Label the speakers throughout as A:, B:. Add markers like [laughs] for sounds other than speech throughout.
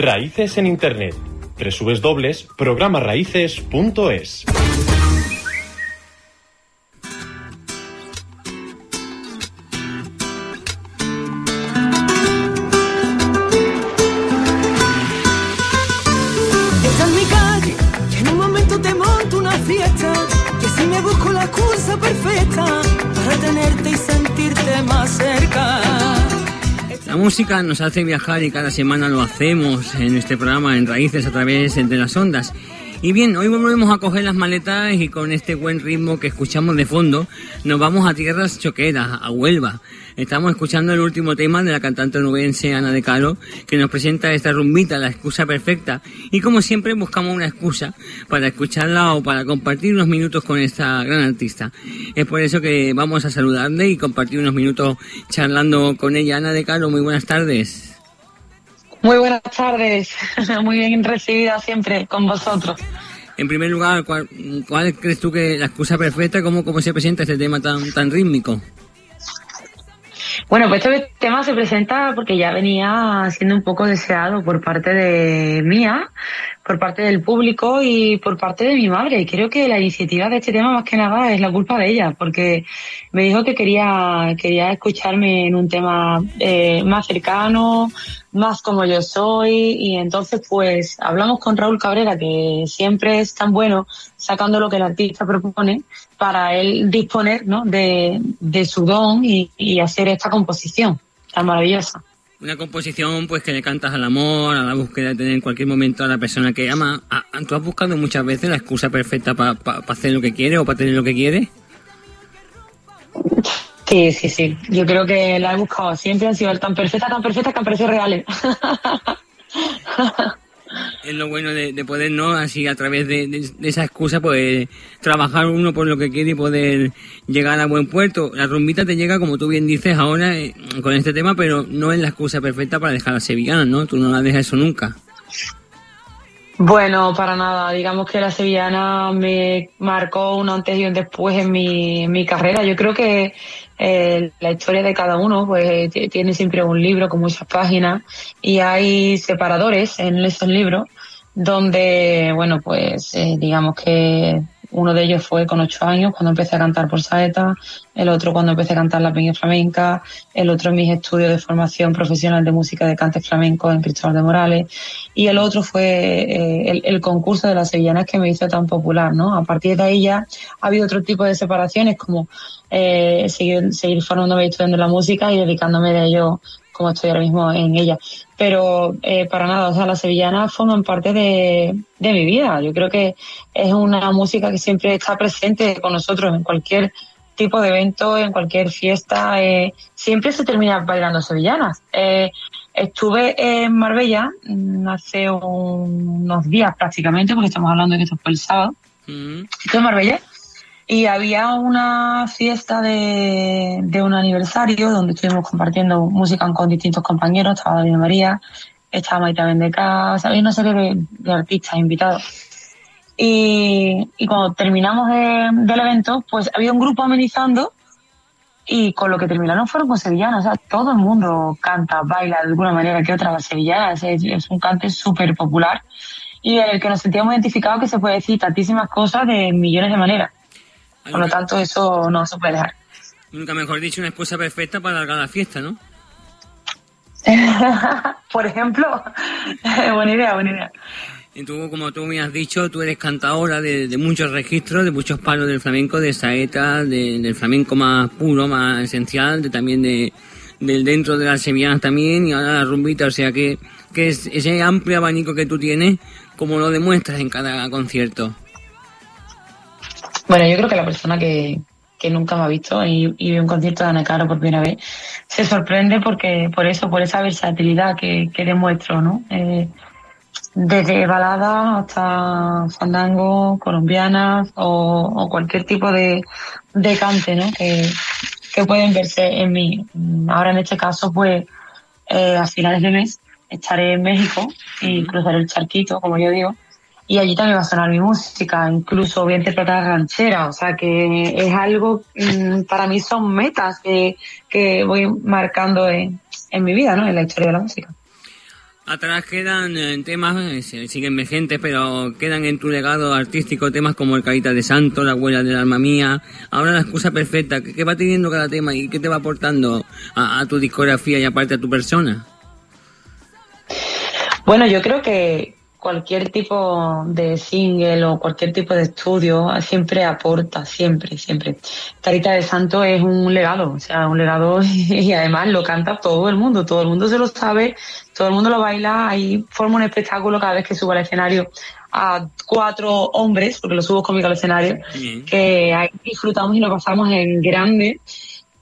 A: Raíces en Internet. www.programaraíces.es
B: música nos hace viajar y cada semana lo hacemos en este programa en Raíces a través de las ondas. Y bien, hoy volvemos a coger las maletas y con este buen ritmo que escuchamos de fondo nos vamos a tierras choqueras, a Huelva. Estamos escuchando el último tema de la cantante nubense Ana de Caro que nos presenta esta rumbita, la excusa perfecta. Y como siempre buscamos una excusa para escucharla o para compartir unos minutos con esta gran artista. Es por eso que vamos a saludarle y compartir unos minutos charlando con ella. Ana de Caro, muy buenas tardes.
C: Muy buenas tardes, [laughs] muy bien recibida siempre con vosotros.
B: En primer lugar, ¿cuál, cuál crees tú que la excusa perfecta, cómo, cómo se presenta este tema tan, tan rítmico?
C: Bueno, pues este tema se presenta porque ya venía siendo un poco deseado por parte de mía, por parte del público y por parte de mi madre. Creo que la iniciativa de este tema más que nada es la culpa de ella, porque me dijo que quería, quería escucharme en un tema eh, más cercano, más como yo soy, y entonces pues hablamos con Raúl Cabrera, que siempre es tan bueno sacando lo que el artista propone para él disponer ¿no? de, de su don y, y hacer esta composición tan maravillosa.
B: Una composición pues que le cantas al amor, a la búsqueda de tener en cualquier momento a la persona que ama. ¿A- a- ¿Tú has buscado muchas veces la excusa perfecta para hacer lo que quieres o para tener lo que quieres?
C: Sí, sí, sí. Yo creo que la he buscado. Siempre han sido tan perfectas, tan perfectas que han parecido reales. [laughs]
B: Es lo bueno de, de poder, ¿no? Así a través de, esa excusa, pues trabajar uno por lo que quiere y poder llegar a buen puerto. La rumbita te llega, como tú bien dices ahora, eh, con este tema, pero no es la excusa perfecta para dejar a las sevillanas, ¿no? Tú no la dejas eso nunca.
C: Bueno, para nada. Digamos que la sevillana me marcó un antes y un después en mi carrera. Yo creo que eh, la historia de cada uno pues t- tiene siempre un libro con muchas páginas y hay separadores en esos libros donde, bueno, pues eh, digamos que uno de ellos fue con ocho años cuando empecé a cantar por saeta, el otro cuando empecé a cantar la peña flamenca, el otro en mis estudios de formación profesional de música de cante flamenco en Cristóbal de Morales y el otro fue eh, el, concurso de las sevillanas que me hizo tan popular, ¿no? A partir de ahí ya ha habido otro tipo de separaciones como eh, seguir, seguir formándome estudiando la música y dedicándome de ello como estoy ahora mismo en ella. Pero eh, para nada, o sea, las sevillanas forman parte de, de mi vida. Yo creo que es una música que siempre está presente con nosotros en cualquier tipo de evento, en cualquier fiesta. eh, siempre se termina bailando sevillanas. Eh, estuve en Marbella mm, hace un- unos días prácticamente, porque estamos hablando de que esto fue el sábado. Estuve en Marbella y había una fiesta de, de un aniversario donde estuvimos compartiendo música con distintos compañeros. Estaba David María, estaba Maite Vendeca, había una serie de, de artistas invitados. Y, cuando terminamos de- del evento, pues había un grupo amenizando y con lo que terminaron fueron con sevillanas. O sea, todo el mundo canta, baila de alguna manera que otra las sevillanas. Es, es un cante súper popular y el que nos sentíamos identificados que se puede decir tantísimas cosas de millones de maneras. Por lo tanto, eso no se puede dejar.
B: Nunca mejor dicho, una excusa perfecta para alargar la fiesta, ¿no? [laughs]
C: Por ejemplo, [laughs] buena idea, buena idea.
B: Y tú, como tú me has dicho, tú eres cantadora de, de muchos registros, de muchos palos del flamenco, de saeta, de- del flamenco más puro, más esencial, de también de del dentro de las sevillanas también, y ahora la rumbita, o sea que, que es ese amplio abanico que tú tienes, como lo demuestras en cada concierto.
C: Bueno, yo creo que la persona que, que nunca me ha visto y, ve un concierto de Ana Caro por primera vez, se sorprende porque por eso, por esa versatilidad que, que demuestro, ¿no? Eh, desde baladas hasta fandango, colombianas o, o cualquier tipo de, de cante, ¿no? Que, que pueden verse en mí. Ahora en este caso, pues, eh, a finales de mes estaré en México y cruzaré el charquito, como yo digo, y allí también va a sonar mi música, incluso voy a interpretar ranchera, o sea que es algo, mm, para mí son metas que, que voy marcando en, en mi vida, ¿no? En la historia de la música.
B: Atrás quedan eh, temas, eh, siguen vigentes, pero quedan en tu legado artístico temas como El Carita de Santo, La Abuela del Alma Mía. Ahora la excusa perfecta, ¿qué, qué va teniendo cada tema y qué te va aportando a, a tu discografía y aparte a tu persona?
C: Bueno, yo creo que cualquier tipo de single o cualquier tipo de estudio siempre aporta, siempre, siempre. Carita de Santo es un legado, o sea, un legado [laughs] y además lo canta todo el mundo, todo el mundo se lo sabe, todo el mundo lo baila, ahí forma un espectáculo cada vez que subo al escenario a cuatro hombres, porque lo subo conmigo al escenario, que ahí disfrutamos y lo pasamos en grande.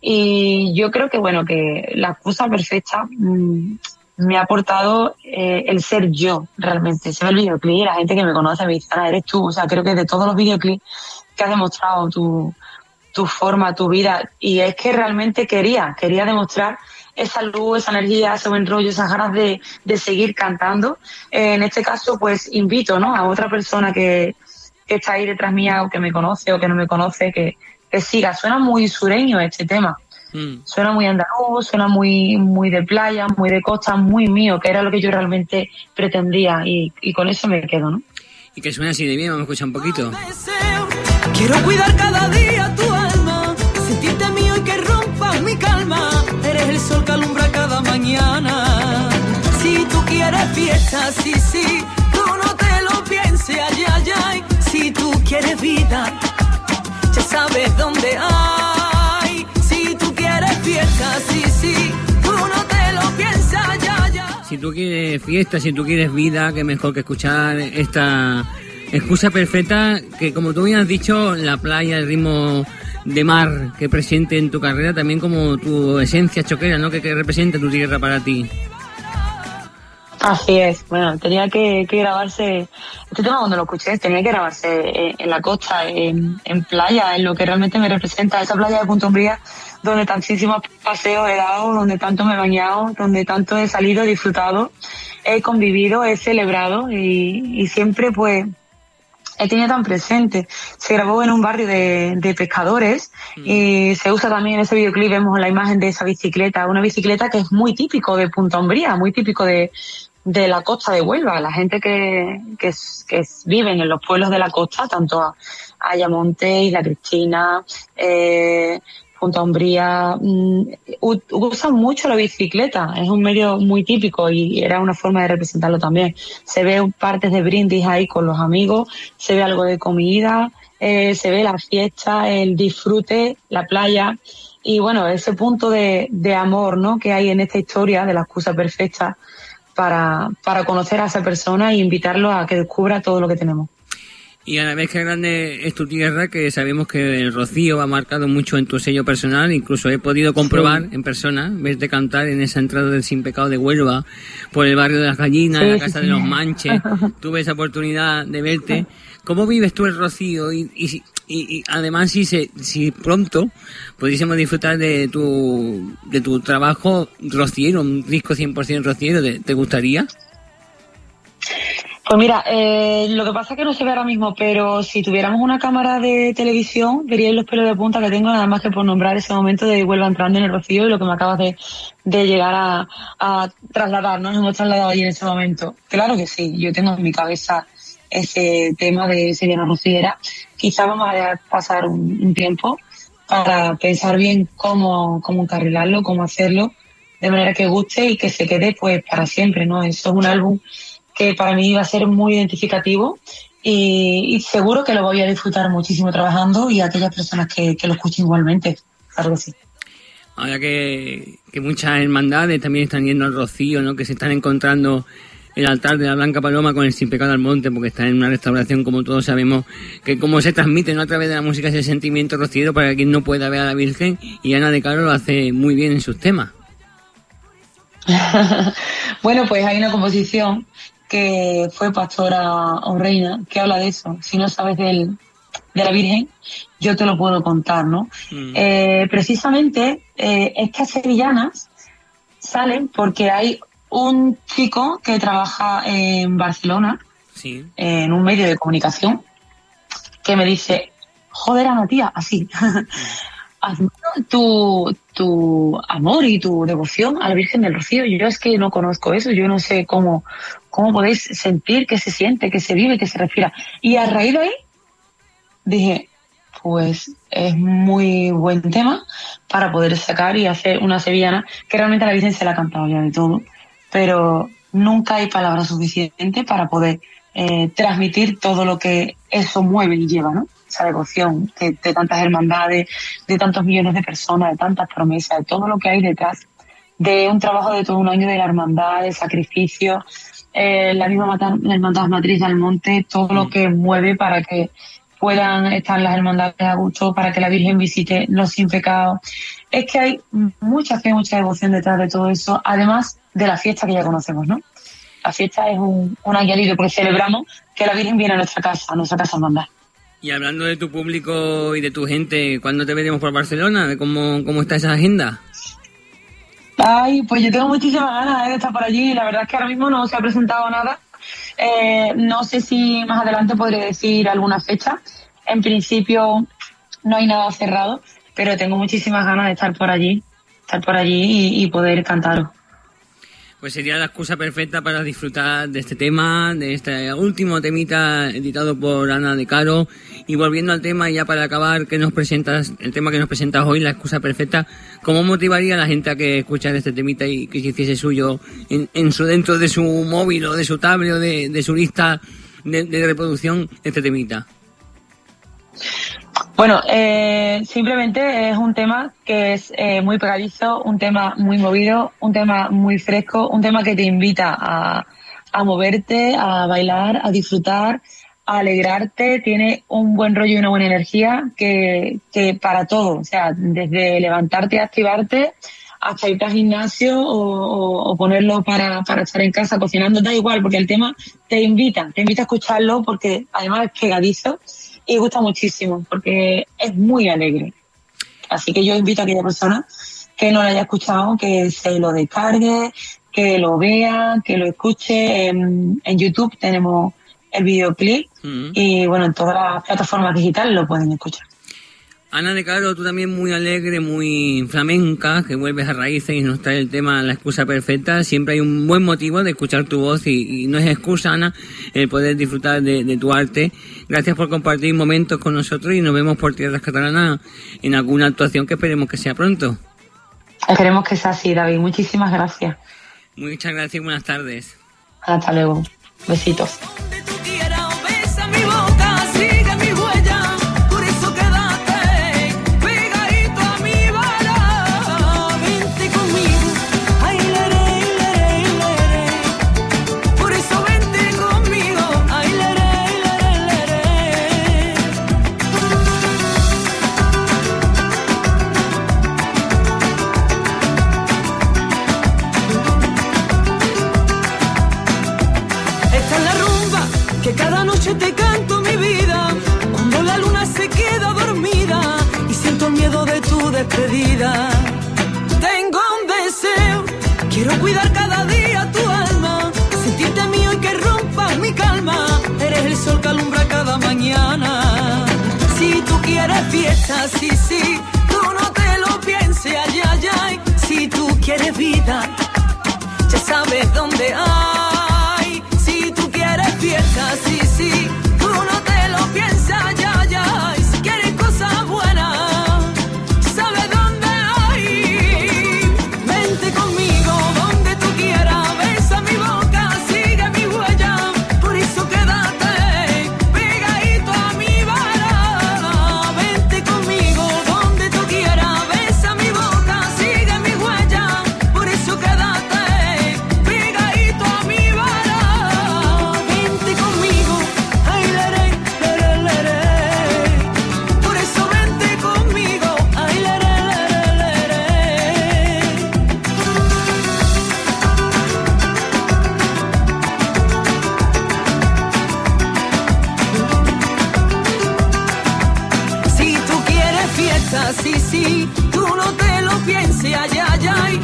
C: Y yo creo que, bueno, que la excusa perfecta mm, me ha aportado eh, el ser yo, realmente. Se ve el videoclip y la gente que me conoce me dice, "Ana, eres tú. O sea, creo que de todos los videoclips que has demostrado tu, tu forma, tu vida. Y es que realmente quería, quería demostrar esa luz, esa energía, ese buen rollo, esas ganas de, de seguir cantando. Eh, en este caso, pues invito ¿no? a otra persona que, que está ahí detrás mía o que me conoce o que no me conoce, que, que siga. Suena muy sureño este tema.
B: Mm.
C: Suena muy andaluz, suena muy, muy de playa, muy de costa, muy mío, que era lo que yo realmente pretendía y, y con eso me quedo, ¿no?
B: Y que suena así de bien, vamos a escuchar un poquito.
D: Quiero cuidar cada día tu alma, sentirte mío y que rompas mi calma. Eres el sol que alumbra cada mañana. Si tú quieres fiesta, sí, sí, tú no te lo pienses, ay, ay, ay. Si tú quieres vida, ya sabes dónde hay.
B: Si tú quieres fiesta, si tú quieres vida, que mejor que escuchar esta excusa perfecta que, como tú bien has dicho, la playa, el ritmo de mar que presente en tu carrera, también como tu esencia choquera, ¿no? Que, representa tu tierra para ti.
C: Así es, bueno, tenía que, grabarse, este tema cuando lo escuché, tenía que grabarse en, en la costa, en, en playa, en lo que realmente me representa, esa playa de Punta Umbría, donde tantísimos paseos he dado, donde tanto me he bañado, donde tanto he salido, he disfrutado, he convivido, he celebrado y, y siempre pues he tenido tan presente. Se grabó en un barrio de, de pescadores y se usa también en ese videoclip, vemos la imagen de esa bicicleta, una bicicleta que es muy típico de Punta Umbría, muy típico de, de la costa de Huelva. La gente que, que, que viven en los pueblos de la costa, tanto a Ayamonte, Isla Cristina, eh, Punta Umbría, mm, u- usan mucho la bicicleta, es un medio muy típico y era una forma de representarlo también. Se ve partes de brindis ahí con los amigos, se ve algo de comida, eh, se ve la fiesta, el disfrute, la playa y bueno, ese punto de, de amor ¿no? que hay en esta historia de la excusa perfecta para, para conocer a esa persona e invitarlo a que descubra todo lo que tenemos.
B: Y a la vez que grande es tu tierra, que sabemos que el rocío ha marcado mucho en tu sello personal, incluso he podido comprobar en persona, verte cantar en esa entrada del Sin Pecado de Huelva, por el barrio de las Gallinas, en la casa de los. Manches, [laughs] tuve esa oportunidad de verte. ¿Cómo vives tú el rocío? Y, y, y- y además, si, se, si pronto pudiésemos disfrutar de tu, de tu trabajo rociero, un disco 100% rociero, ¿te, te gustaría?
C: Pues mira, eh, lo que pasa es que no se ve ahora mismo, pero si tuviéramos una cámara de televisión, veríais los pelos de punta que tengo, nada más que por nombrar ese momento de Huelva entrando en el rocío y lo que me acabas de, de llegar a, a trasladar, ¿no? Nos hemos trasladado allí en ese momento. Claro que sí, yo tengo en mi cabeza ese tema de Sevilla Rociera. Quizá vamos a pasar un, un tiempo para pensar bien cómo, cómo encarrilarlo, cómo hacerlo, de manera que guste y que se quede pues para siempre, ¿no? Eso es un álbum que para mí va a ser muy identificativo y, y seguro que lo voy a disfrutar muchísimo trabajando y aquellas personas que, que lo escuchen igualmente, claro que sí.
B: Ahora que, que muchas hermandades también están yendo al rocío, ¿no? Que se están encontrando el altar de la Blanca Paloma con el Sin Pecado al Monte, porque está en una restauración, como todos sabemos, que como se transmite ¿no? a través de la música ese sentimiento rociero para quien no pueda ver a la Virgen, y Ana de Caro lo hace muy bien en sus temas. [laughs]
C: bueno, pues hay una composición que fue Pastora o Reina que habla de eso. Si no sabes del, de la Virgen, yo te lo puedo contar, ¿no? Mm. Eh, precisamente eh, estas sevillanas salen porque hay un chico que trabaja en Barcelona, en un medio de comunicación, que me dice, joder, Ana, tía, así, [laughs] tu, tu amor y tu devoción a la Virgen del Rocío. Yo es que no conozco eso, yo no sé cómo, cómo podéis sentir que se siente, que se vive, que se respira. Y a raíz de ahí dije, pues es muy buen tema para poder sacar y hacer una sevillana que realmente la Virgen se la ha cantado ya de todo, pero nunca hay palabras suficientes para poder eh, transmitir todo lo que eso mueve y lleva, ¿no? Esa devoción de, tantas hermandades, de tantos millones de personas, de tantas promesas, de todo lo que hay detrás de un trabajo de todo un año de la hermandad, de sacrificio, eh, la misma la hermandad matriz del monte, todo lo mm. que mueve para que puedan estar las hermandades a gusto, para que la Virgen visite los sin pecado. Es que hay mucha fe, mucha devoción detrás de todo eso, además de la fiesta que ya conocemos, ¿no? La fiesta es un, un añadido porque celebramos que la Virgen viene a nuestra casa, a nuestra casa hermandad.
B: Y hablando de tu público y de tu gente, ¿cuándo te veremos por Barcelona? ¿De cómo, cómo está esa agenda?
C: Ay, pues yo tengo muchísimas ganas de estar por allí. La verdad es que ahora mismo no se ha presentado nada eh, no sé si más adelante podré decir alguna fecha. En principio no hay nada cerrado, pero tengo muchísimas ganas de estar por allí, estar por allí y, poder cantar.
B: Pues sería la excusa perfecta para disfrutar de este tema, de este último temita editado por Ana de Caro. Y volviendo al tema, ya para acabar, que nos presentas, el tema que nos presentas hoy, la excusa perfecta, ¿cómo motivaría a la gente a que escuchara este temita y que se hiciese suyo en, su dentro de su móvil o de su tablet o de, su lista de, reproducción este temita?
C: Bueno, eh, simplemente es un tema que es eh, muy pegadizo, un tema muy movido, un tema muy fresco, un tema que te invita a, a moverte, a bailar, a disfrutar, a alegrarte, tiene un buen rollo y una buena energía que, que para todo, o sea, desde levantarte, activarte, hasta irte al gimnasio o, o, ponerlo para, para estar en casa cocinando, da igual, porque el tema te invita, te invita a escucharlo porque además es pegadizo y gusta muchísimo porque es muy alegre. Así que yo invito a aquella persona que no lo haya escuchado, que se lo descargue, que lo vea, que lo escuche. En, YouTube tenemos el videoclip mm. y bueno, en todas las plataformas digitales lo pueden escuchar.
B: Ana de Caro, tú también muy alegre, muy flamenca, que vuelves a raíces y nos trae el tema La excusa perfecta. Siempre hay un buen motivo de escuchar tu voz y, no es excusa, Ana, el poder disfrutar de, tu arte. Gracias por compartir momentos con nosotros y nos vemos por tierras catalanas en alguna actuación que esperemos que sea pronto.
C: Esperemos que sea así, David. Muchísimas gracias.
B: Muchas gracias y buenas tardes.
C: Hasta luego. Besitos.
D: Si tú quieres fiesta, sí, sí, tú no te lo pienses, ay, ay, ay. Si tú quieres vida, ya sabes dónde hay. Si tú quieres fiesta, sí, sí. Fiesta, sí, sí, tú no te lo pienses, ay, ay, ay,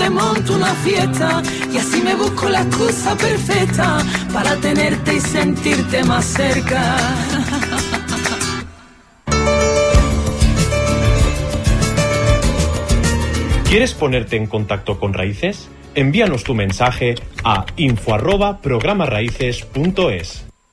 D: te monto una fiesta y así me busco la excusa perfecta para tenerte y sentirte más cerca.
A: ¿Quieres ponerte en contacto con Raíces? Envíanos tu mensaje a info arroba programaraíces.es.